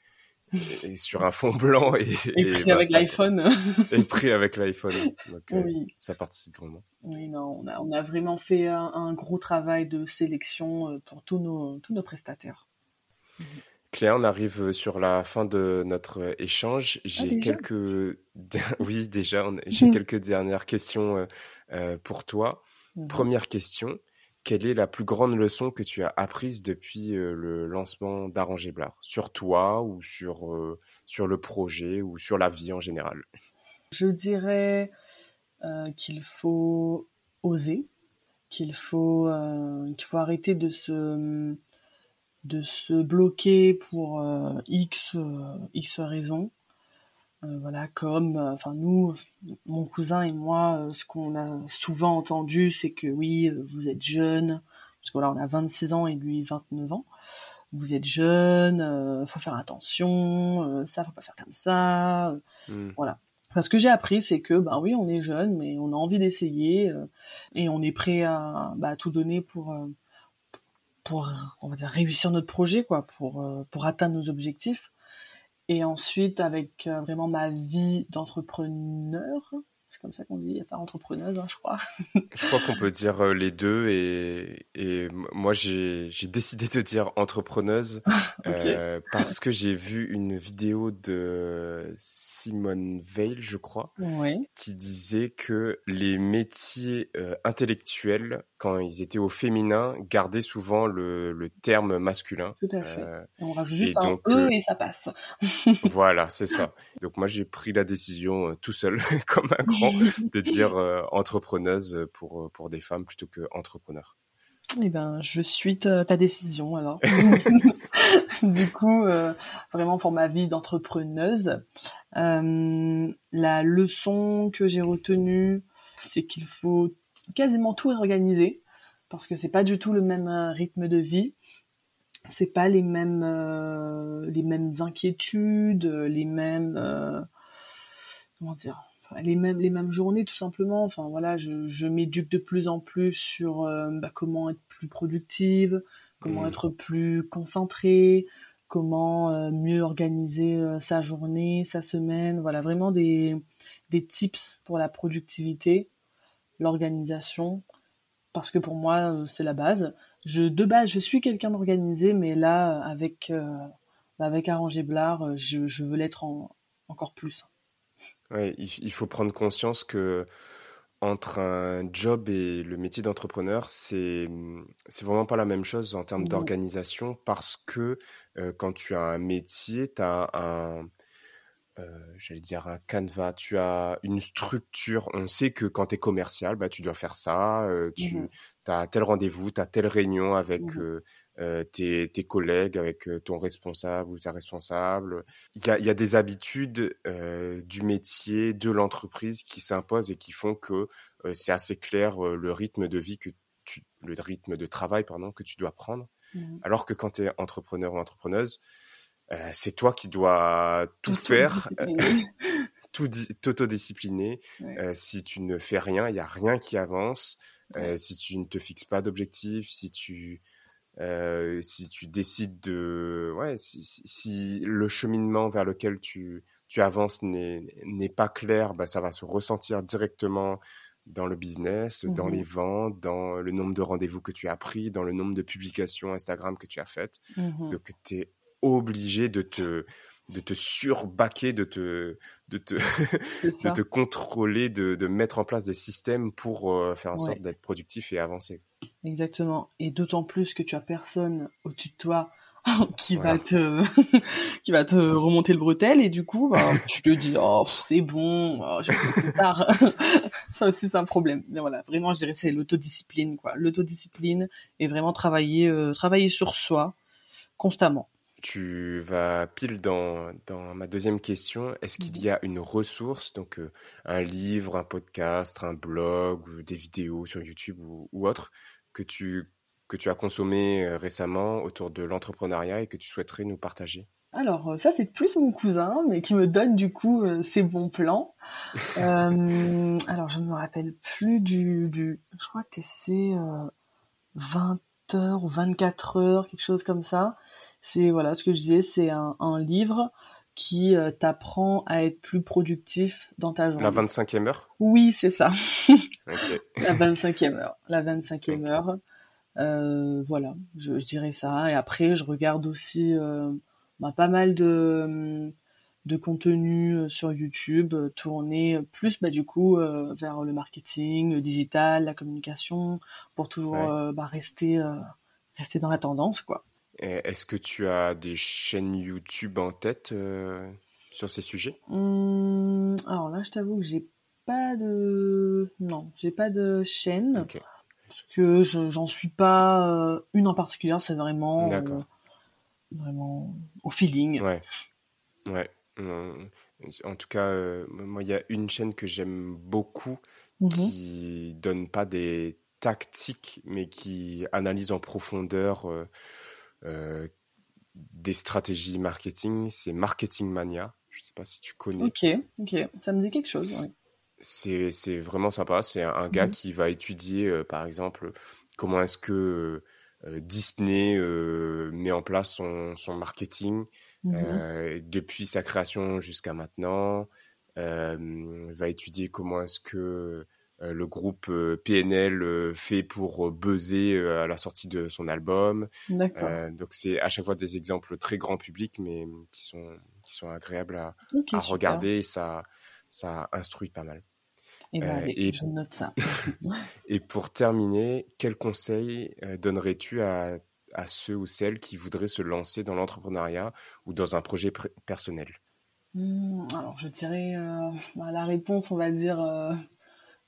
et sur un fond blanc et, et, pris avec l'iPhone. et pris avec l'iPhone. Donc euh, ça participe vraiment. Oui, non, on a, on a vraiment fait un, gros travail de sélection euh, pour tous nos, tous nos prestataires. Claire, on arrive sur la fin de notre échange. Ah, j'ai quelques, oui déjà, j'ai quelques dernières questions euh, pour toi. Mhm. Première question quelle est la plus grande leçon que tu as apprise depuis euh, le lancement d'Arranger Blard Sur toi ou sur, euh, sur le projet ou sur la vie en général? Je dirais euh, qu'il faut oser, qu'il faut, qu'il faut arrêter de se, de se bloquer pour X, X raisons euh, voilà, comme, euh, enfin nous, mon cousin et moi, euh, ce qu'on a souvent entendu, c'est que oui, vous êtes jeune, parce que là on a 26 ans et lui 29 ans. Vous êtes jeune, faut faire attention, ça faut pas faire comme ça, hmm. voilà. Parce que j'ai appris, c'est que ben oui, on est jeune, mais on a envie d'essayer et on est prêt à, bah, tout donner pour pour on va dire réussir notre projet quoi, pour pour atteindre nos objectifs. Et ensuite, avec euh, vraiment ma vie d'entrepreneur, c'est comme ça qu'on dit, il n'y a pas entrepreneuse, hein, je crois. je crois qu'on peut dire euh, les deux. Et, et moi, j'ai décidé de dire entrepreneuse euh, parce que j'ai vu une vidéo de Simone Veil, je crois, qui disait que les métiers euh, intellectuels, quand ils étaient au féminin, gardaient souvent le, le terme masculin. Tout à fait. on rajoute juste un E et ça passe. voilà, c'est ça. Donc moi, j'ai pris la décision tout seul, comme un grand de dire euh, entrepreneuse pour, euh, pour des femmes plutôt que entrepreneur eh ben, je suis ta, décision alors. du coup, euh, vraiment pour ma vie d'entrepreneuse, la leçon que j'ai retenue, c'est qu'il faut quasiment tout organiser parce que c'est pas du tout le même rythme de vie, c'est pas les mêmes les mêmes inquiétudes, les mêmes comment dire les mêmes les mêmes journées tout simplement. Enfin voilà je, je m'éduque de plus en plus sur euh, bah, comment être plus productive comment mmh. être plus concentrée comment euh, mieux organiser euh, sa journée sa semaine. Voilà vraiment des des tips pour la productivité l'organisation parce que pour moi c'est la base. Je de base je suis quelqu'un d'organisé mais là avec avec Arrangé Blard je, je veux l'être encore plus. Ouais, il, faut prendre conscience que entre un job et le métier d'entrepreneur, c'est c'est vraiment pas la même chose en termes d'organisation parce que euh, quand tu as un métier, tu as un euh, j'allais dire un canevas, tu as une structure. On sait que quand tu es commercial, bah, tu dois faire ça, euh, tu mmh as tel rendez-vous, tu as telle réunion avec mmh euh, tes, tes, collègues, avec euh, ton responsable ou ta responsable. Il y a, il y a des habitudes euh, du métier, de l'entreprise qui s'imposent et qui font que c'est assez clair le rythme de vie que tu, le rythme de travail pardon que tu dois prendre. Mmh. Alors que quand tu es entrepreneur ou entrepreneuse, c'est toi qui dois tout, faire. tout t'autodiscipliner. Euh, si tu ne fais rien, il n'y a rien qui avance. Euh, si tu ne te fixes pas d'objectif, si tu euh, si tu décides de ouais si, si, le cheminement vers lequel tu tu avances n'est pas clair bah ça va se ressentir directement dans le business, dans Mhm. les ventes, dans le nombre de rendez-vous que tu as pris, dans le nombre de publications Instagram que tu as faites. Mhm. Donc, tu es obligé de te, de te surbaquer, de te, de te, de te contrôler, de, de mettre en place des systèmes pour euh, faire en Ouais. sorte d'être productif et avancer. Exactement. Et d'autant plus que tu as personne au-dessus de toi qui Voilà. va te qui va te remonter le bretel et du coup bah, tu te dis oh c'est bon oh, fait plus tard ça aussi c'est un problème mais voilà vraiment je dirais c'est l'autodiscipline quoi l'autodiscipline et vraiment travailler euh, travailler sur soi constamment Tu vas pile dans, dans ma deuxième question. Est-ce qu'il y a une ressource, donc euh, un livre, un podcast, un blog, ou des vidéos sur YouTube ou, ou autre, que tu, que tu as consommé euh, récemment autour de l'entrepreneuriat et que tu souhaiterais nous partager? Alors euh, ça c'est plus mon cousin, mais qui me donne du coup euh, ses bons plans. Alors je me rappelle plus du, du je crois que c'est euh, 20 heures ou 24 heures, quelque chose comme ça. C'est voilà ce que je disais, c'est un, un livre qui euh, t'apprend à être plus productif dans ta journée. La 25e heure? Oui, c'est ça. Ok. La 25e heure. La 25e Ok. heure. Euh, voilà, je, je dirais ça. Et après, je regarde aussi euh, bah, pas mal de, de contenu euh, sur YouTube euh, tourné plus bah, du coup vers le marketing, le digital, la communication, pour toujours Ouais. bah, rester, rester dans la tendance, quoi. Et Est-ce que tu as des chaînes YouTube en tête euh, sur ces sujets? Hum, alors là, je t'avoue que j'ai pas de... Non, j'ai pas de chaîne. Parce que je j'en suis pas euh, une en particulier, c'est vraiment euh, vraiment au feeling. Ouais. Ouais. Euh, En tout cas, moi, il y a une chaîne que j'aime beaucoup Mhm. qui donne pas des tactiques, mais qui analyse en profondeur des stratégies marketing. C'est Marketing Mania. Je sais pas si tu connais. Ok, ok, ça me dit quelque chose. C'est- ouais. Vraiment sympa. C'est un, un gars Mhm. qui va étudier, euh, par exemple, comment est-ce que euh, Disney euh, met en place son, son marketing Mhm. euh, depuis sa création jusqu'à maintenant. Euh, il va étudier comment est-ce que euh, le groupe euh, PNL euh, fait pour euh, buzzer euh, à la sortie de son album. Euh, donc c'est à chaque fois des exemples très grand public, mais qui sont qui sont agréables à, regarder. Et ça ça instruit pas mal. Et ben, Euh, et- je note ça. Et pour terminer, quel conseil euh, donnerais-tu à, à ceux ou celles qui voudraient se lancer dans l'entrepreneuriat ou dans un projet pr- personnel? Hmm, alors, je dirais euh, bah, la réponse, on va dire euh,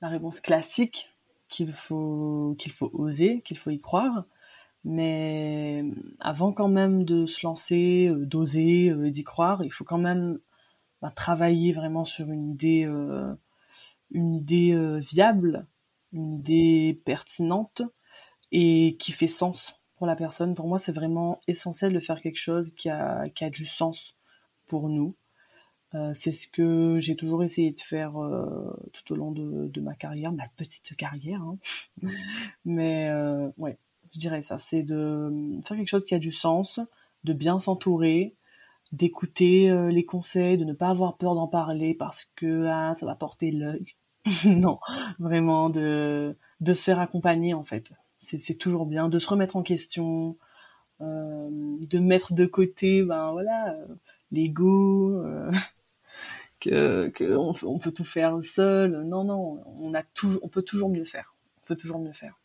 la réponse classique qu'il faut qu'il faut oser, qu'il faut y croire. Mais avant quand même de se lancer, euh, d'oser, euh, d'y croire, il faut quand même bah, travailler vraiment sur une idée, euh, une idée euh, viable, une idée pertinente et qui fait sens pour la personne. Pour moi, c'est vraiment essentiel de faire quelque chose qui a, qui a du sens pour nous. Euh, c'est ce que j'ai toujours essayé de faire euh, tout au long de, de ma carrière, ma petite carrière. hein. Mais euh, ouais, je dirais ça, c'est de faire quelque chose qui a du sens, de bien s'entourer, d'écouter euh, les conseils, de ne pas avoir peur d'en parler parce que ah, ça va porter l'œil. non, vraiment de, de se faire accompagner en fait. C'est toujours bien de se remettre en question, euh, de mettre de côté, ben voilà, euh, l'ego, que, que on, peut tout faire seul. Non, non, on a toujours, on peut toujours mieux faire. On peut toujours mieux faire.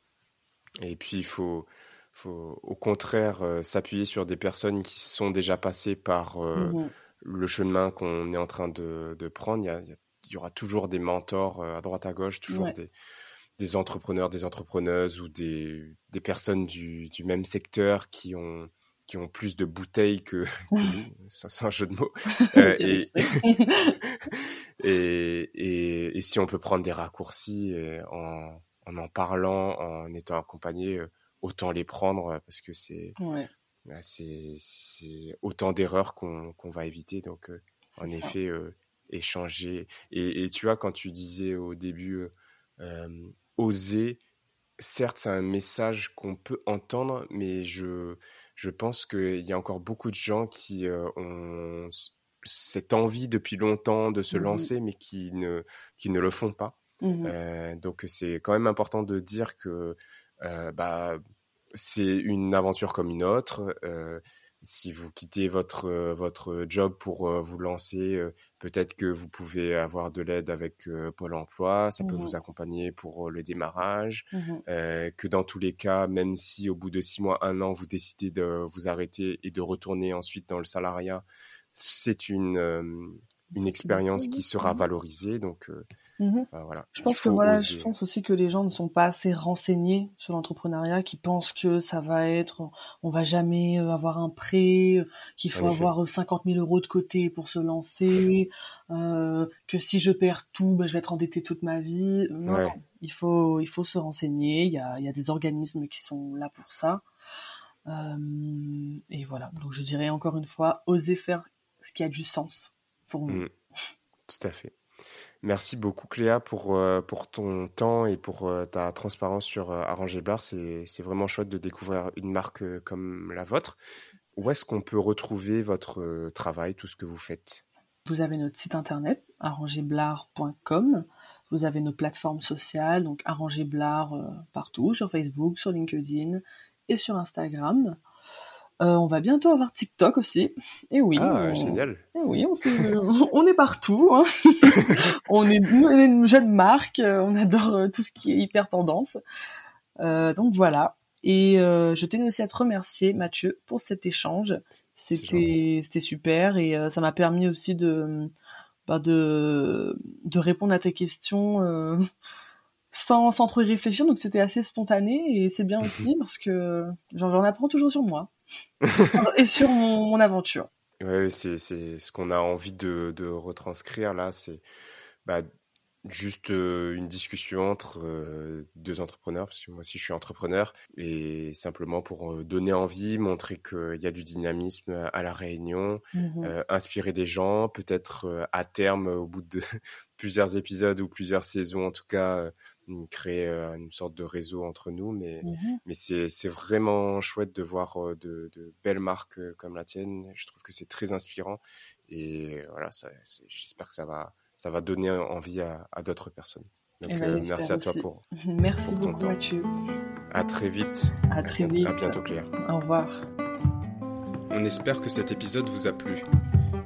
Et puis, il faut, faut au contraire euh, s'appuyer sur des personnes qui sont déjà passées par euh, Mhm. le chemin qu'on est en train de, de prendre. Il y, a- il y a- il y aura toujours des mentors euh, à droite à gauche, toujours Ouais. des, des entrepreneurs, des entrepreneuses ou des, des personnes du, du même secteur qui ont, qui ont plus de bouteilles que, que nous. Ça, c'est un jeu de mots. Euh, Quel et, et, et, et si on peut prendre des raccourcis et en, en en parlant, en étant accompagné, euh, autant les prendre euh, parce que c'est ouais, bah, autant d'erreurs qu'on qu'on va éviter. Donc, euh, en ça. effet, euh, échanger. Et, tu vois, quand tu disais au début, euh, euh, oser, certes, c'est un message qu'on peut entendre, mais je, je pense qu'il y a encore beaucoup de gens qui euh, ont cette envie depuis longtemps de se Mhm. lancer, mais qui ne, qui ne le font pas. Mmh donc c'est quand même important de dire que bah, c'est une aventure comme une autre si vous quittez votre, euh, votre job pour euh, vous lancer, euh, peut-être que vous pouvez avoir de l'aide avec Pôle emploi, ça peut vous mmh accompagner pour le démarrage, mmh que dans tous les cas, même si au bout de six mois, un an, vous décidez de vous arrêter et de retourner ensuite dans le salariat, c'est une, une expérience qui sera valorisée. Donc, Mmh voilà. Je pense que voilà, je pense aussi que les gens ne sont pas assez renseignés sur l'entrepreneuriat, qui pensent que ça va être, on va jamais euh, avoir un prêt, euh, qu'il faut avoir 50 euh, 000 euros de côté pour se lancer, euh, que si je perds tout, ben, je vais être endetté toute ma vie. Non, il faut, il faut se renseigner. Il y a, il y a des organismes qui sont là pour ça. Euh, et voilà. Donc je dirais encore une fois, osez faire ce qui a du sens pour vous. Mmh. Tout à fait. Merci beaucoup Cléa pour, euh, pour ton temps et pour euh, ta transparence sur euh, Arranger Bar. C'est, vraiment chouette de découvrir une marque comme la vôtre. Où est-ce qu'on peut retrouver votre travail, tout ce que vous faites? Vous avez notre site internet, arrangeblard.com. Vous avez nos plateformes sociales, donc Arrangeblard partout, sur Facebook, sur LinkedIn et sur Instagram. Euh, on va bientôt avoir TikTok aussi. Et oui. Ah, génial. Et oui, on, on est partout. Hein. on, est, une jeune marque. Euh, on adore euh, tout ce qui est hyper tendance. donc voilà. Et je tenais aussi à te remercier, Mathieu, pour cet échange. C'était c'était super et ça m'a permis aussi de bah, de de répondre à tes questions sans, sans trop y réfléchir. Donc c'était assez spontané et c'est bien aussi parce que j'en apprends toujours sur moi. Et sur mon, aventure. Oui, c'est ce qu'on a envie de, de retranscrire là. C'est bah, juste euh, une discussion entre euh, deux entrepreneurs, parce que moi aussi je suis entrepreneur, et simplement pour euh, donner envie, montrer qu'il y a du dynamisme à la réunion, mmh inspirer des gens, peut-être à terme, au bout de plusieurs épisodes ou plusieurs saisons en tout cas, créer une sorte de réseau entre nous. Mais, mmh mais c'est vraiment chouette de voir de, de, belles marques comme la tienne. Je trouve que c'est très inspirant. Et voilà, j'espère que ça va, ça va donner envie à, à d'autres personnes. Donc, eh ben, merci à toi pour, merci beaucoup, ton temps. Mathieu. À très vite. À très vite. À bientôt, Claire. Au revoir. On espère que cet épisode vous a plu.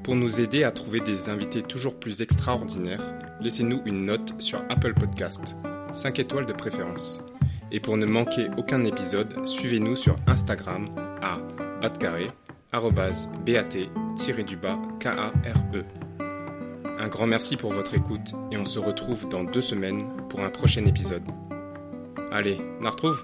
Pour nous aider à trouver des invités toujours plus extraordinaires, laissez-nous une note sur Apple Podcast 5 étoiles de préférence. Et pour ne manquer aucun épisode, suivez-nous sur Instagram à batcarré, bat-du-bas K-A-R-E. Un grand merci pour votre écoute et on se retrouve dans deux semaines pour un prochain épisode. Allez, on retrouve?